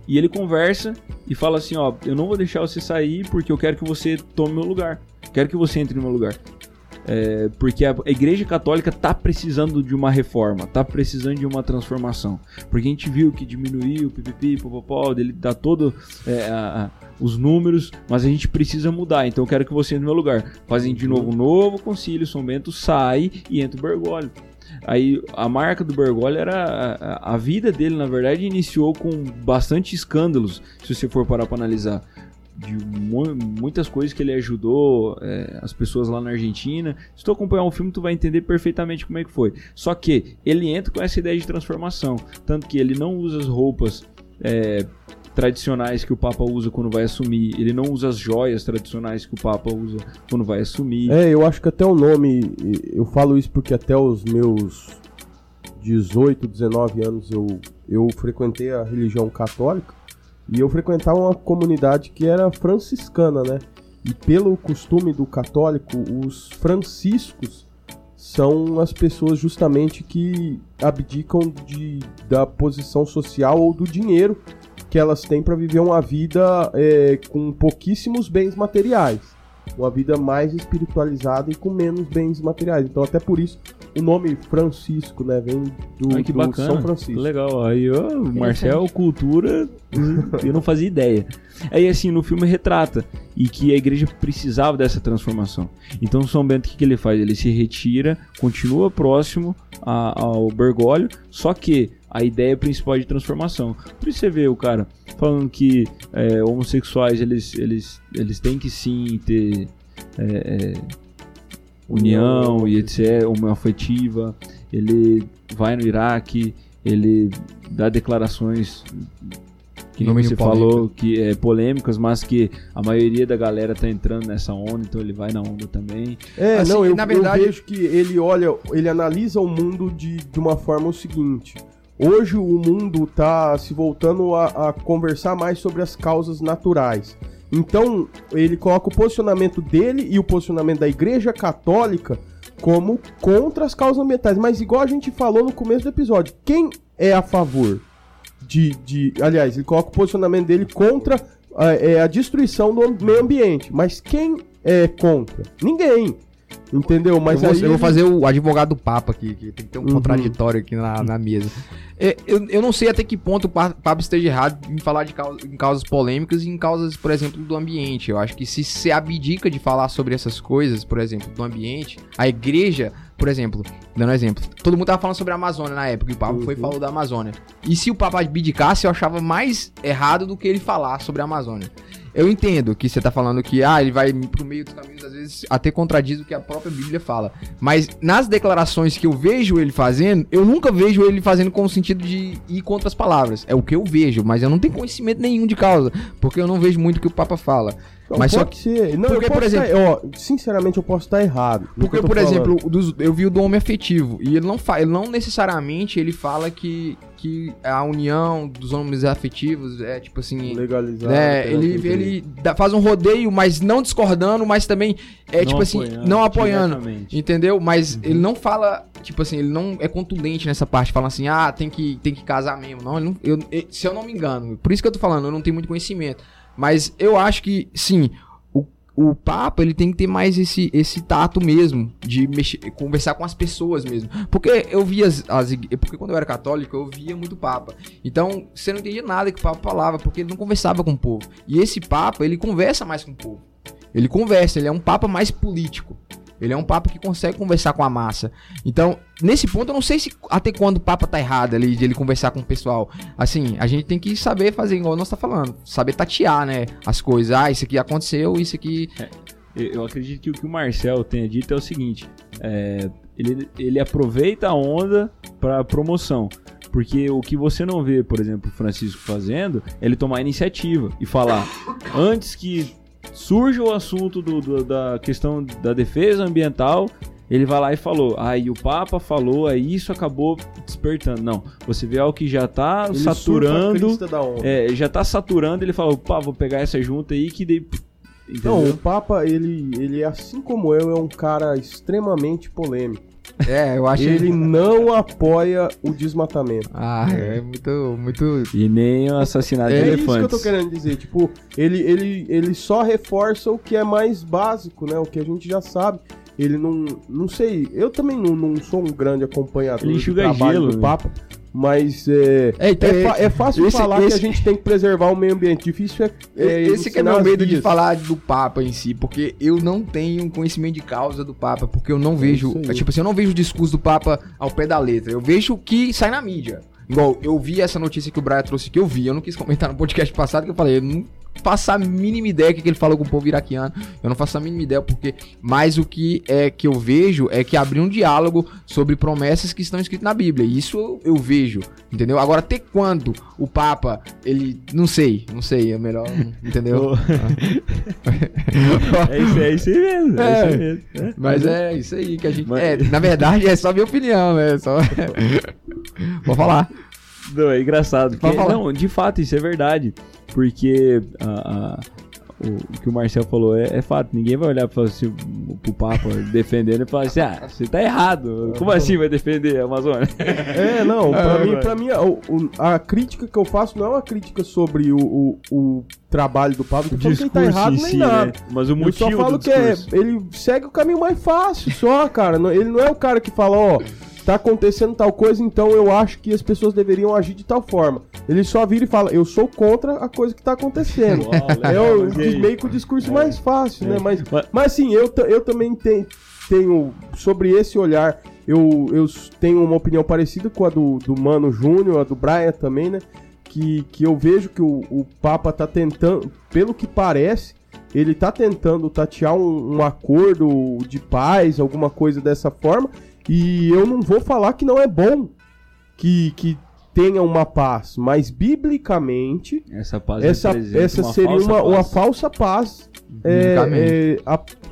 e ele conversa e fala assim: Ó, eu não vou deixar você sair porque eu quero que você tome meu lugar. Quero que você entre no meu lugar. É, porque a Igreja Católica está precisando de uma reforma, está precisando de uma transformação. Porque a gente viu que diminuiu pipipi, popopó, ele dá todo é, a, a, os números, mas a gente precisa mudar. Então eu quero que você no meu lugar. Fazem de novo um novo concílio, São Bento sai e entra o Bergoglio. Aí a marca do Bergoglio era a, a, vida dele, na verdade, iniciou com bastante escândalos, se você for parar para analisar de muitas coisas que ele ajudou é, as pessoas lá na Argentina. Se tu acompanhar o filme, tu vai entender perfeitamente como é que foi. Só que ele entra com essa ideia de transformação, tanto que ele não usa as roupas é, tradicionais que o Papa usa quando vai assumir, ele não usa as joias tradicionais que o Papa usa quando vai assumir. É, eu acho que até o nome, eu falo isso porque até os meus 18, 19 anos eu, eu frequentei a religião católica. E eu frequentava uma comunidade que era franciscana, né? E pelo costume do católico, os franciscos são as pessoas justamente que abdicam de, da posição social ou do dinheiro que elas têm para viver uma vida é, com pouquíssimos bens materiais. Uma vida mais espiritualizada e com menos bens materiais. Então, até por isso, o nome Francisco, né, vem do, Ai, que do bacana. São Francisco. Legal. Aí, ó, o Marcel, cultura, eu não fazia ideia. Aí, assim, no filme retrata e que a igreja precisava dessa transformação. Então, São Bento, o que, que ele faz? Ele se retira, continua próximo a, ao Bergoglio, só que a ideia principal de transformação. Por isso você vê o cara falando que é, homossexuais eles, eles, eles têm que sim ter é, é, união e etc, homoafetiva. Ele vai no Iraque, ele dá declarações que mínimo você falou que é polêmicas, mas que a maioria da galera tá entrando nessa onda, então ele vai na onda também. É, Assim, não, eu, na verdade- eu vejo que ele olha, ele analisa o mundo de, de uma forma o seguinte. Hoje o mundo tá se voltando a, a conversar mais sobre as causas naturais. Então, ele coloca o posicionamento dele e o posicionamento da Igreja Católica como contra as causas ambientais. Mas igual a gente falou no começo do episódio, quem é a favor de. de aliás, ele coloca o posicionamento dele contra a, é, a destruição do meio ambiente. Mas quem é contra? Ninguém. Entendeu? Mas eu, vou, aí eu vou fazer o advogado do Papa aqui, que tem que ter um Uhum. contraditório aqui na, na mesa. É, eu, eu não sei até que ponto o Pa- Papa esteja errado em falar de causa- em causas polêmicas e em causas, por exemplo, do ambiente. Eu acho que se se abdica de falar sobre essas coisas, por exemplo, do ambiente, a igreja, por exemplo, dando um exemplo, todo mundo tava falando sobre a Amazônia na época, e o Papa foi e Uhum. falou da Amazônia. E se o Papa abdicasse, eu achava mais errado do que ele falar sobre a Amazônia. Eu entendo que você tá falando que ah, ele vai pro meio dos caminhos, às vezes até contradiz o que a própria Bíblia fala. Mas nas declarações que eu vejo ele fazendo, eu nunca vejo ele fazendo com o sentido de ir contra as palavras. É o que eu vejo, mas eu não tenho conhecimento nenhum de causa, porque eu não vejo muito o que o Papa fala. Não, mas só pode ser. Não, porque, eu por exemplo- ó, sinceramente, eu posso estar errado. que Porque, por falando. exemplo, dos- eu vi o do homem afetivo, e ele não, fa ele não necessariamente ele fala que, que a união dos homens afetivos é tipo assim. legalizado. É, pela ele, ele dá- faz um rodeio, mas não discordando, mas também é Não tipo assim, apoiando não apoiando. Entendeu? Mas Uhum. ele não fala, tipo assim, ele não é contundente nessa parte, fala assim, ah, tem que, tem que casar mesmo. Não, ele não- eu- eu- se eu não me engano, por isso que eu tô falando, eu não tenho muito conhecimento. Mas eu acho que, sim, o, Papa, ele tem que ter mais esse, esse tato mesmo, de mexer, conversar com as pessoas mesmo. Porque eu via as, as porque quando eu era católico, eu via muito Papa. Então, você não entendia nada que o Papa falava, porque ele não conversava com o povo. E esse Papa, ele conversa mais com o povo. Ele conversa, ele é um Papa mais político. Ele é um Papa que consegue conversar com a massa. Então, nesse ponto, eu não sei se até quando o Papa tá errado ali, de ele conversar com o pessoal. Assim, a gente tem que saber fazer igual nós tá falando. Saber tatear, né? As coisas. Ah, isso aqui aconteceu, isso aqui. Eu eu acredito que o que o Marcel tenha dito é o seguinte: é, ele, ele aproveita a onda para promoção. Porque o que você não vê, por exemplo, o Francisco fazendo, é ele tomar a iniciativa e falar, antes que surja o assunto do- do- da questão da defesa ambiental, ele vai lá e falou, aí o Papa falou, aí isso acabou despertando. Não, você vê algo que já tá Ele saturando, é, já tá saturando, ele falou, pá, vou pegar essa junta aí que. Não, Entendeu? o Papa, ele, ele, assim como eu, é um cara extremamente polêmico. É, eu acho Ele não apoia o desmatamento. Ah, é muito. muito... E nem o assassinato É de isso que eu elefantes. tô querendo dizer. Tipo, ele, ele, ele só reforça o que é mais básico, né? O que a gente já sabe. Ele não. Não sei. Eu também não, não sou um grande acompanhador Ele do trabalho gelo, do né? Mas é, É, então, é, fa- é fácil esse- falar esse- que a gente tem que preservar o meio ambiente. Difícil é. é Esse que é meu medo de vias. falar do Papa em si, porque eu não tenho conhecimento de causa do Papa, porque eu não vejo, isso aí. é, tipo assim, eu não vejo o discurso do Papa ao pé da letra, eu vejo o que sai na mídia. Igual, eu vi essa notícia que o Brian trouxe que eu vi, eu não quis comentar no podcast passado que eu falei, eu não faço a mínima ideia que ele falou com o povo iraquiano, eu não faço a mínima ideia porque, mas o que é que eu vejo é que abriu um diálogo sobre promessas que estão escritas na Bíblia, e isso eu, vejo, entendeu? Agora, até quando o Papa, ele, não sei, não sei, é melhor, entendeu? É isso, é isso aí mesmo. É, É. isso aí mesmo. É. Mas é isso aí que a gente. Mas- É, na verdade, é só minha opinião, né? Só... Vou falar. Não, é engraçado. Porque, não, de fato, isso é verdade. Porque a- a- o que o Marcel falou é, é fato. Ninguém vai olhar para assim, pro Papa defendendo e falar assim: ah, você tá errado. Como assim vai defender a Amazônia? É, não, pra é, mim, pra mim a, a, crítica que eu faço não é uma crítica sobre o, o, o trabalho do Papa, que ele tá errado nem si, nada. Né? Mas o motivo eu só falo que é, ele segue o caminho mais fácil, só, cara. Ele não é o cara que fala, ó. Oh, tá acontecendo tal coisa, então eu acho que as pessoas deveriam agir de tal forma. Ele só vira e fala, eu sou contra a coisa que tá acontecendo. Uau, é o, meio que o discurso é. mais fácil, né? é. né? Mas, mas assim, eu, eu também tenho, tenho, sobre esse olhar, eu, eu tenho uma opinião parecida com a do, do Mano Júnior, a do Brian também, né? Que, que eu vejo que o, o Papa tá tentando, pelo que parece, ele tá tentando tatear um, um, acordo de paz, alguma coisa dessa forma, e eu não vou falar que não é bom que, que tenha uma paz, mas biblicamente essa paz essa, essa uma seria uma, uma falsa paz é, é,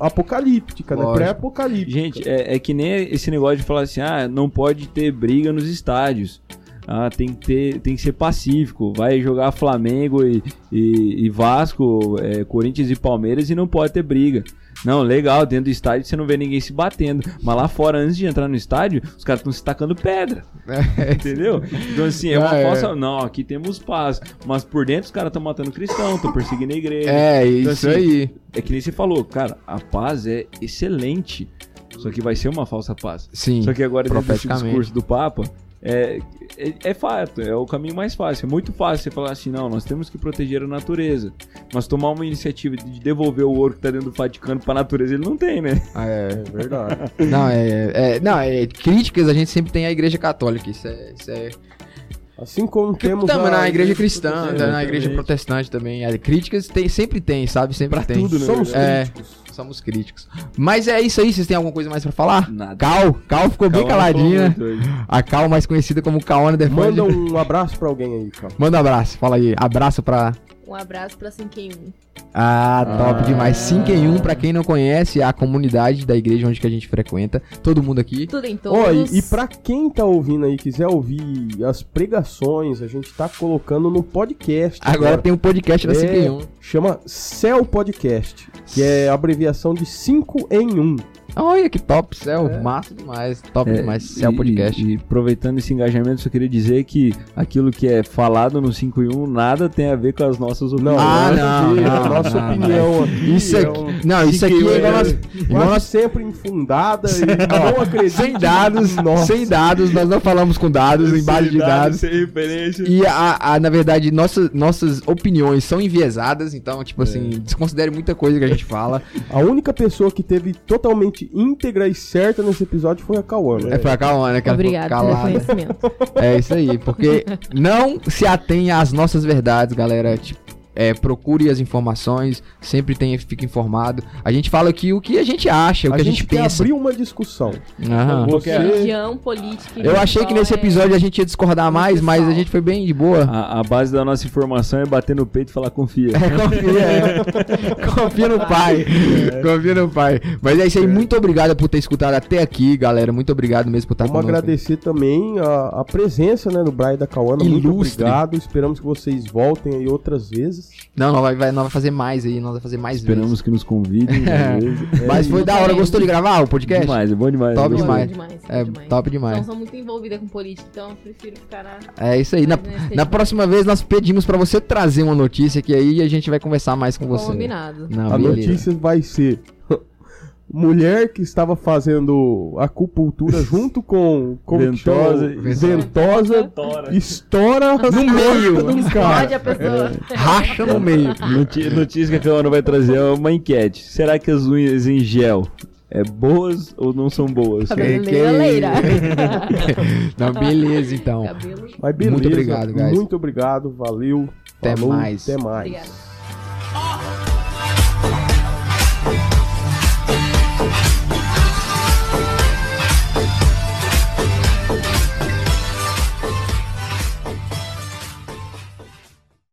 apocalíptica, né? Pré-apocalíptica. Gente, é, é, que nem esse negócio de falar assim, ah, não pode ter briga nos estádios. Ah, tem que ter, tem que ser pacífico. Vai jogar Flamengo e, e, e Vasco, é, Corinthians e Palmeiras e não pode ter briga. Não, legal, dentro do estádio você não vê ninguém se batendo. Mas lá fora, antes de entrar no estádio, os caras estão se tacando pedra. É. Entendeu? Então, assim, é uma ah, falsa. É. Não, aqui temos paz. Mas por dentro os caras estão matando cristão, estão perseguindo a igreja. É, então, isso assim, aí. É que nem você falou, cara, a paz é excelente. Só que vai ser uma falsa paz. Sim. Só que agora, dentro desse discurso do Papa, é, é, é, fato, é o caminho mais fácil. É muito fácil você falar assim, não, nós temos que proteger a natureza. Mas tomar uma iniciativa de devolver o ouro que tá dentro do Vaticano pra natureza, ele não tem, né? Ah, é, é verdade. não, é, é, não, é, críticas a gente sempre tem a igreja católica, isso é... Isso é... Assim como temos também na igreja cristã, na igreja protestante também. críticas tem, sempre tem, sabe? Sempre pra tem. Tudo, né? Somos é, críticos somos críticos. Mas é isso aí, vocês têm alguma coisa mais pra falar? Nada. Cal, Cal ficou Cal bem caladinha. A Cal, mais conhecida como Kaona Defende. Manda um abraço pra alguém aí, Cal. Manda um abraço, fala aí. Abraço pra. Um abraço pra 5 em 1. Ah, top ah. demais. 5 em 1, pra quem não conhece, é a comunidade da igreja onde que a gente frequenta. Todo mundo aqui. Tudo em todos. Oh, e, e pra quem tá ouvindo aí, quiser ouvir as pregações, a gente tá colocando no podcast. Agora, agora. tem um podcast da 5 é, em 1. Chama Céu Podcast, que é a abreviação de 5 em 1. Olha que top, Céu, é. massa demais, top é, demais, Céu Podcast. E, e aproveitando esse engajamento, só queria dizer que aquilo que é falado no 5 e 1 nada tem a ver com as nossas opiniões. Ah, não, não, não nossa não, opinião aqui. Isso aqui, é não, isso aqui é igual nós, igual nós sempre infundada e não acredito. Sem dados, sem dados, nós não falamos com dados, em base de dados. Sem referência. E a, a, na verdade, nossas, nossas opiniões são enviesadas, então, tipo assim, é. desconsidere muita coisa que a gente fala. A única pessoa que teve totalmente íntegra e certa nesse episódio foi a Cauana. É, foi a Cauana que Obrigada pelo conhecimento. É isso aí, porque não se atenha às nossas verdades, galera. Tipo, é, procure as informações, sempre tenha, fique informado. A gente fala aqui o que a gente acha, o a que a gente, gente pensa. abrir uma discussão. Aham. Você... Religião, política. Eu achei que nesse episódio a gente ia discordar mais, mas a gente foi bem de boa. A, a, base da nossa informação é bater no peito e falar confia. É, confia, é. confia no pai. É. Confia no pai. Mas é isso aí, é. muito obrigado por ter escutado até aqui, galera. Muito obrigado mesmo por estar Vamos conosco. agradecer também a, a, presença né, do Brian da Cauana. Muito obrigado. Esperamos que vocês voltem aí outras vezes. Não, nós vai, vai, nós vai fazer mais aí, nós vai fazer mais Esperamos vezes. que nos convidem. é. Mas foi da hora, gostou de gravar o podcast? Demais, é bom demais. Top é demais. demais. É, demais. top demais. Não sou muito envolvida com política, então eu prefiro ficar na... É isso aí. Na, na próxima vez nós pedimos pra você trazer uma notícia que aí a gente vai conversar mais com você. Combinado. Não, a beleza. notícia vai ser mulher que estava fazendo acupuntura junto com ventosa, ventosa estoura no meio do cara. a pessoa. É. Racha no meio. Notícia que a Ana vai trazer é uma enquete. Será que as unhas em gel é boas ou não são boas? Cabeleira. não, beleza então. Mas beleza, muito obrigado, guys. Muito obrigado, valeu. Até falou, mais. Até mais. Obrigado.